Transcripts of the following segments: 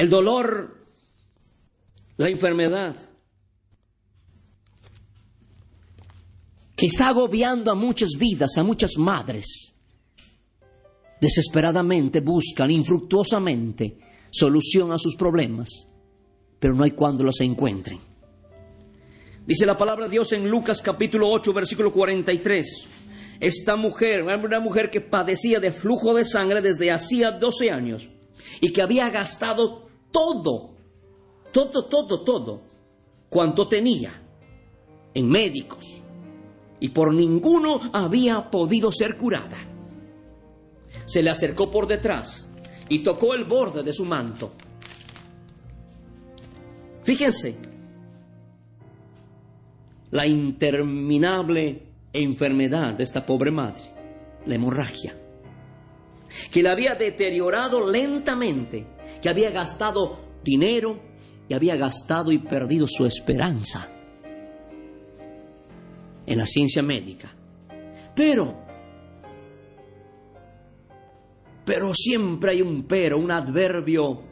El dolor, la enfermedad, que está agobiando a muchas vidas, a muchas madres, desesperadamente buscan infructuosamente solución a sus problemas, pero no hay cuando los encuentren. Dice la palabra de Dios en Lucas capítulo 8, versículo 43. Esta mujer, una mujer que padecía de flujo de sangre desde hacía 12 años y que había gastado todo, todo, todo, todo, cuanto tenía en médicos y por ninguno había podido ser curada. Se le acercó por detrás y tocó el borde de su manto. Fíjense, la interminable enfermedad de esta pobre madre, la hemorragia, que la había deteriorado lentamente, que había gastado dinero y había gastado y perdido su esperanza en la ciencia médica. Pero, pero siempre hay un pero, un adverbio,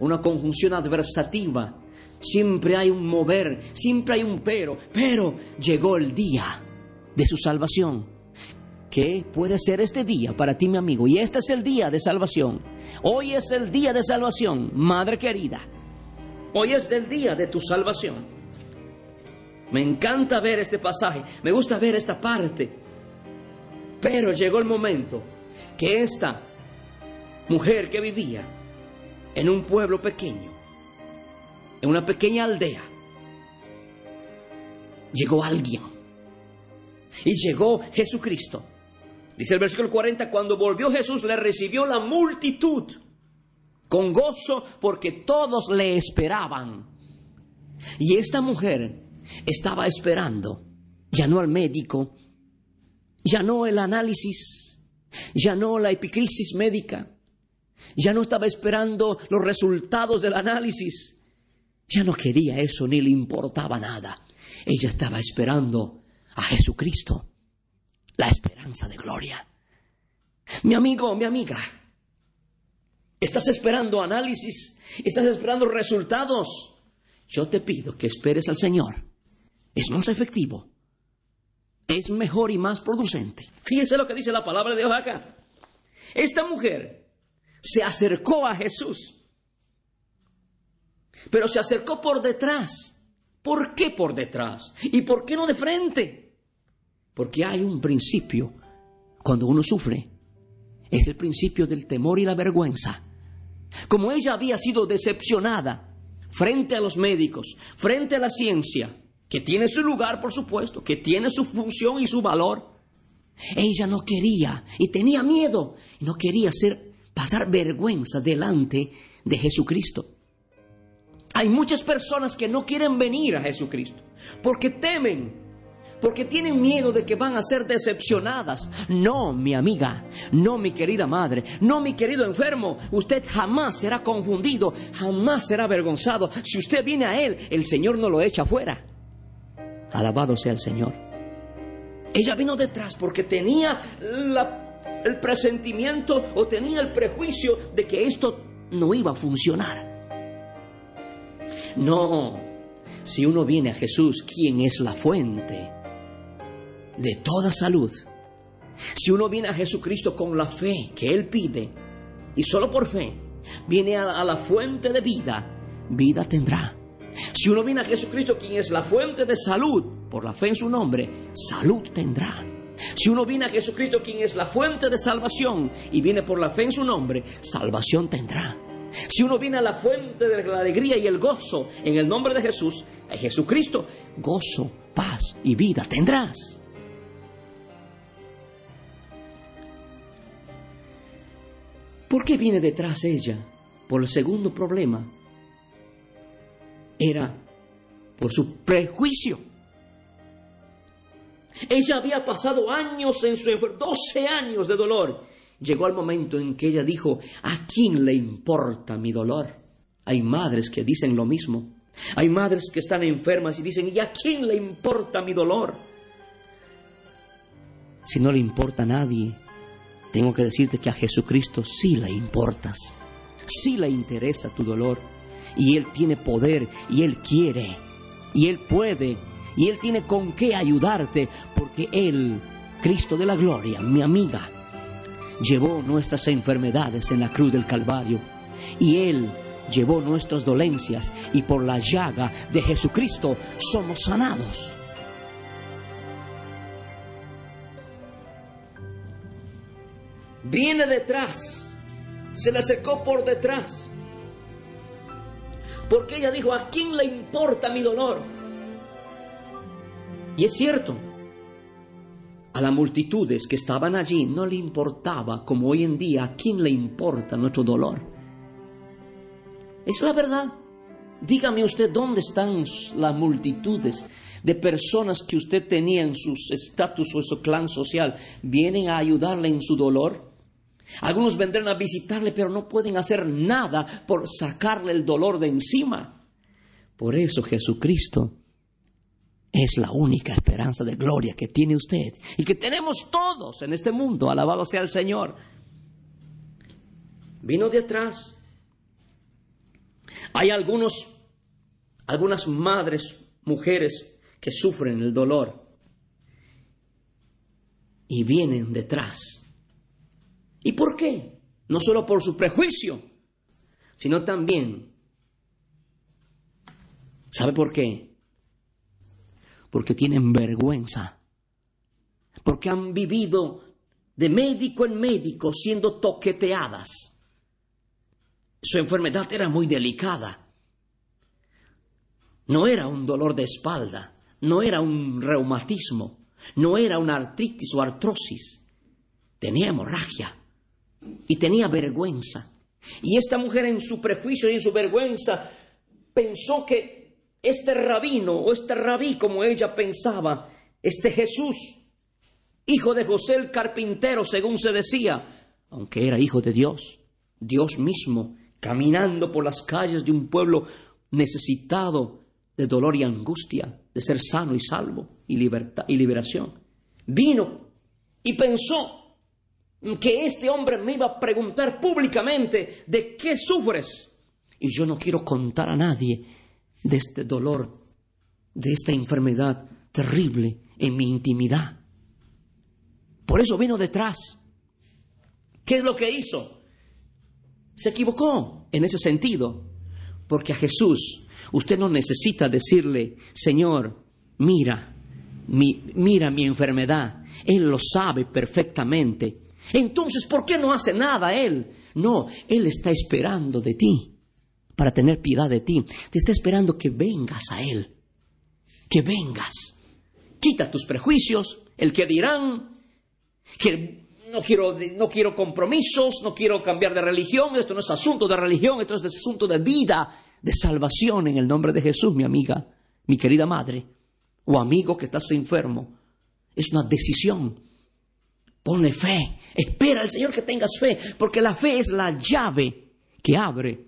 una conjunción adversativa. Siempre hay un mover, siempre hay un pero. Pero llegó el día de su salvación. ¿Qué puede ser este día para ti, mi amigo? Y este es el día de salvación. Hoy es el día de salvación, madre querida. Hoy es el día de tu salvación. Me encanta ver este pasaje, me gusta ver esta parte. Pero llegó el momento que esta mujer que vivía en un pueblo pequeño, en una pequeña aldea, llegó alguien. Y llegó Jesucristo. Dice el versículo 40, cuando volvió Jesús le recibió la multitud con gozo porque todos le esperaban. Y esta mujer estaba esperando, ya no al médico, ya no el análisis, ya no la epicrisis médica, ya no estaba esperando los resultados del análisis, ya no quería eso ni le importaba nada. Ella estaba esperando a Jesucristo, la esperanza de gloria. Mi amigo, mi amiga, estás esperando análisis, estás esperando resultados. Yo te pido que esperes al Señor. Es más efectivo, es mejor y más producente. Fíjense lo que dice la palabra de Dios acá. Esta mujer se acercó a Jesús, pero se acercó por detrás. ¿Por qué por detrás? ¿Y por qué no de frente? Porque hay un principio cuando uno sufre. Es el principio del temor y la vergüenza. Como ella había sido decepcionada frente a los médicos, frente a la ciencia, que tiene su lugar, por supuesto, que tiene su función y su valor, ella no quería y tenía miedo y no quería hacer pasar vergüenza delante de Jesucristo. Hay muchas personas que no quieren venir a Jesucristo porque temen, porque tienen miedo de que van a ser decepcionadas. No, mi amiga, no, mi querida madre, no, mi querido enfermo, usted jamás será confundido, jamás será avergonzado. Si usted viene a Él, el Señor no lo echa fuera. Alabado sea el Señor. Ella vino detrás porque tenía el presentimiento o tenía el prejuicio de que esto no iba a funcionar. No, si uno viene a Jesús, quien es la fuente de toda salud, si uno viene a Jesucristo con la fe que Él pide, y solo por fe, viene a, la fuente de vida, vida tendrá. Si uno viene a Jesucristo, quien es la fuente de salud, por la fe en su nombre, salud tendrá. Si uno viene a Jesucristo, quien es la fuente de salvación, y viene por la fe en su nombre, salvación tendrá. Si uno viene a la fuente de la alegría y el gozo en el nombre de Jesús, a Jesucristo, gozo, paz y vida tendrás. ¿Por qué viene detrás ella? Por el segundo problema. Era por su prejuicio. Ella había pasado años en su enfermedad, 12 años de dolor. Llegó el momento en que ella dijo, ¿a quién le importa mi dolor? Hay madres que dicen lo mismo. Hay madres que están enfermas y dicen, ¿y a quién le importa mi dolor? Si no le importa a nadie, tengo que decirte que a Jesucristo sí le importas, sí le interesa tu dolor, y Él tiene poder, y Él quiere, y Él puede, y Él tiene con qué ayudarte, porque Él, Cristo de la gloria, mi amiga, llevó nuestras enfermedades en la cruz del Calvario, y Él llevó nuestras dolencias, y por la llaga de Jesucristo somos sanados. Viene detrás, se le acercó por detrás. Porque ella dijo, ¿a quién le importa mi dolor? Y es cierto, a las multitudes que estaban allí no le importaba, como hoy en día, ¿a quién le importa nuestro dolor? Es la verdad. Dígame usted dónde están las multitudes de personas que usted tenía en su estatus o en su clan social. ¿Vienen a ayudarle en su dolor? Algunos vendrán a visitarle, pero no pueden hacer nada por sacarle el dolor de encima. Por eso Jesucristo es la única esperanza de gloria que tiene usted y que tenemos todos en este mundo. Alabado sea el Señor. Vino de atrás. Hay algunos, algunas madres, mujeres que sufren el dolor y vienen detrás ¿Y por qué? No solo por su prejuicio, sino también, ¿sabe por qué? Porque tienen vergüenza, porque han vivido de médico en médico siendo toqueteadas. Su enfermedad era muy delicada. No era un dolor de espalda, no era un reumatismo, no era una artritis o artrosis, tenía hemorragia y tenía vergüenza. Y esta mujer en su prejuicio y en su vergüenza pensó que este rabino o este rabí como ella pensaba, este Jesús, hijo de José el carpintero según se decía, aunque era hijo de Dios, Dios mismo, caminando por las calles de un pueblo necesitado de dolor y angustia, de ser sano y salvo y, libertad, y liberación, vino y pensó que este hombre me iba a preguntar públicamente de qué sufres. Y yo no quiero contar a nadie de este dolor, de esta enfermedad terrible en mi intimidad. Por eso vino detrás. ¿Qué es lo que hizo? Se equivocó en ese sentido, porque a Jesús usted no necesita decirle, Señor, mira, mira mi enfermedad. Él lo sabe perfectamente. Entonces, ¿por qué no hace nada Él? No, Él está esperando de ti para tener piedad de ti. Te está esperando que vengas a Él. Que vengas. Quita tus prejuicios, el que dirán, que no quiero, no quiero compromisos, no quiero cambiar de religión, esto no es asunto de religión, esto es asunto de vida, de salvación en el nombre de Jesús, mi amiga, mi querida madre, o amigo que estás enfermo. Es una decisión Ponle fe. Espera al Señor que tengas fe, porque la fe es la llave que abre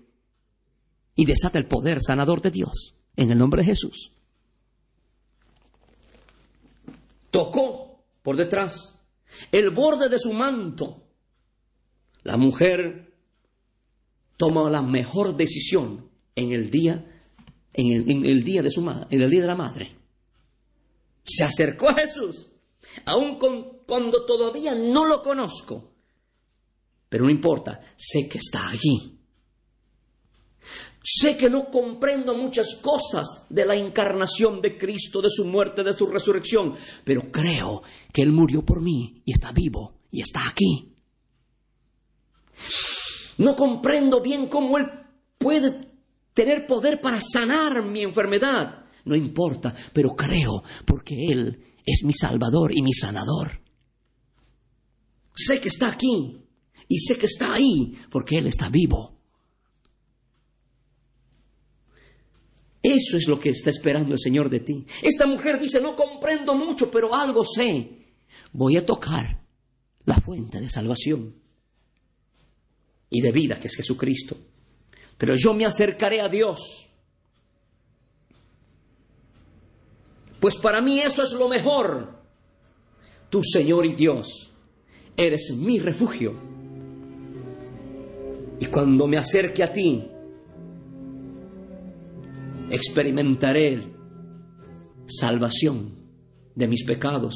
y desata el poder sanador de Dios. En el nombre de Jesús. Tocó por detrás el borde de su manto. La mujer toma la mejor decisión en el día, en el, día de su en el día de la madre. Se acercó a Jesús aun cuando todavía no lo conozco. Pero no importa, sé que está allí. Sé que no comprendo muchas cosas de la encarnación de Cristo, de su muerte, de su resurrección, pero creo que Él murió por mí y está vivo y está aquí. No comprendo bien cómo Él puede tener poder para sanar mi enfermedad. No importa, pero creo porque Él es mi Salvador y mi sanador. Sé que está aquí Y sé que está ahí porque Él está vivo. Eso es lo que está esperando el Señor de ti. Esta mujer dice, no comprendo mucho, pero algo sé. Voy a tocar la fuente de salvación y de vida, que es Jesucristo. Pero yo me acercaré a Dios. Pues para mí eso es lo mejor. Tu Señor y Dios, eres mi refugio. Y cuando me acerque a ti, experimentaré salvación de mis pecados,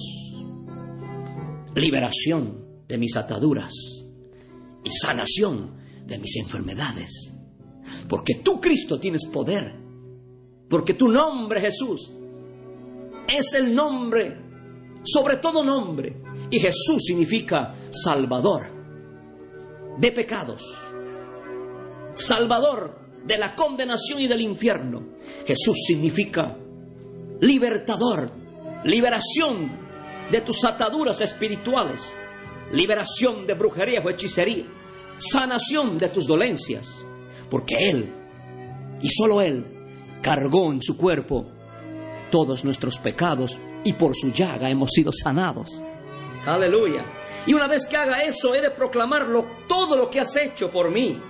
liberación de mis ataduras y sanación de mis enfermedades. Porque tú, Cristo, tienes poder. Porque tu nombre, Jesús, es el nombre, sobre todo nombre. Y Jesús significa Salvador de pecados. Salvador de la condenación y del infierno. Jesús significa libertador, liberación de tus ataduras espirituales, liberación de brujería o hechicería, sanación de tus dolencias, porque Él, y solo Él, cargó en su cuerpo todos nuestros pecados y por su llaga hemos sido sanados. Aleluya. Y una vez que haga eso, he de proclamarlo todo lo que has hecho por mí.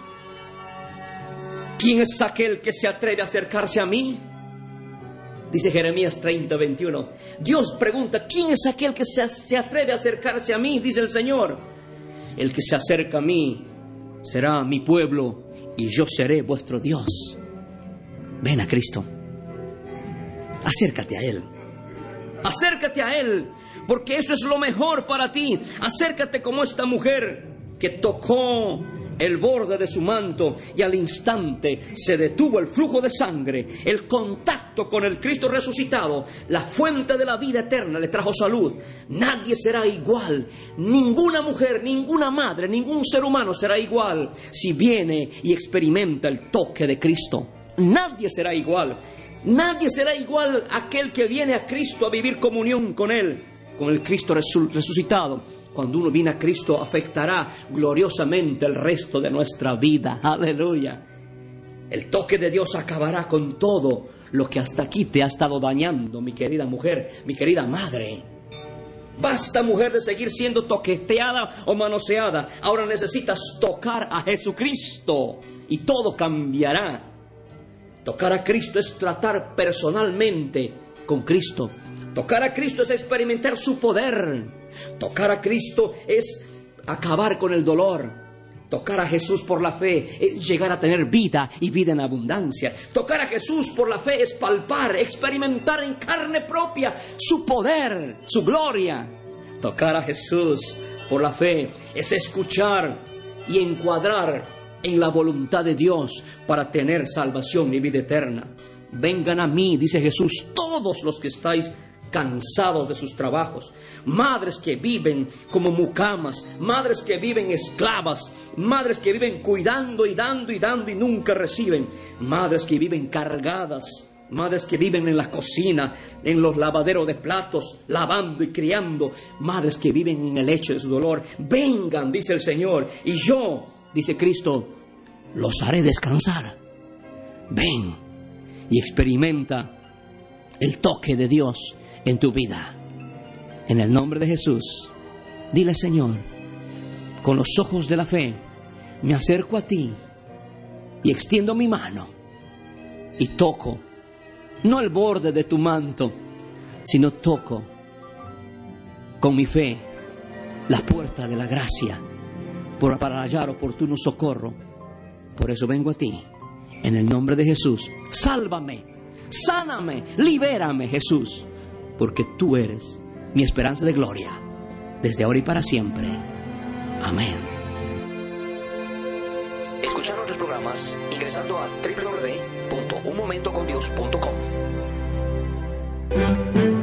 ¿Quién es aquel que se atreve a acercarse a mí? Dice Jeremías 30, 21. Dios pregunta, ¿quién es aquel que se, se, atreve a acercarse a mí? Dice el Señor. El que se acerca a mí será mi pueblo y yo seré vuestro Dios. Ven a Cristo. Acércate a Él. Acércate a Él, porque eso es lo mejor para ti. Acércate como esta mujer que tocó el borde de su manto y al instante se detuvo el flujo de sangre, el contacto con el Cristo resucitado, la fuente de la vida eterna le trajo salud. Nadie será igual, ninguna mujer, ninguna madre, ningún ser humano será igual si viene y experimenta el toque de Cristo. Nadie será igual. Nadie será igual aquel que viene a Cristo a vivir comunión con Él, con el Cristo resucitado cuando uno viene a Cristo, afectará gloriosamente el resto de nuestra vida. Aleluya. El toque de Dios acabará con todo lo que hasta aquí te ha estado dañando, mi querida mujer, mi querida madre. Basta, mujer, de seguir siendo toqueteada o manoseada. Ahora necesitas tocar a Jesucristo y todo cambiará. Tocar a Cristo es tratar personalmente con Cristo. Tocar a Cristo es experimentar su poder. Tocar a Cristo es acabar con el dolor. Tocar a Jesús por la fe es llegar a tener vida y vida en abundancia. Tocar a Jesús por la fe es palpar, experimentar en carne propia su poder, su gloria. Tocar a Jesús por la fe es escuchar y encuadrar en la voluntad de Dios para tener salvación y vida eterna. Vengan a mí, dice Jesús, todos los que estáis cansados de sus trabajos, madres que viven como mucamas, madres que viven esclavas, madres que viven cuidando y dando y dando y nunca reciben, madres que viven cargadas, madres que viven en la cocina, en los lavaderos de platos, lavando y criando, madres que viven en el hecho de su dolor, vengan, dice el Señor, y yo, dice Cristo, los haré descansar. Ven y experimenta el toque de Dios en tu vida. En el nombre de Jesús, dile Señor, con los ojos de la fe, me acerco a ti y extiendo mi mano y toco, no el borde de tu manto, sino toco con mi fe la puerta de la gracia para hallar oportuno socorro. Por eso vengo a ti, en el nombre de Jesús. Sálvame, sáname, libérame, Jesús porque tú eres mi esperanza de gloria, desde ahora y para siempre. Amén. Escuchar nuestros programas ingresando a www.unmomentocondios.com.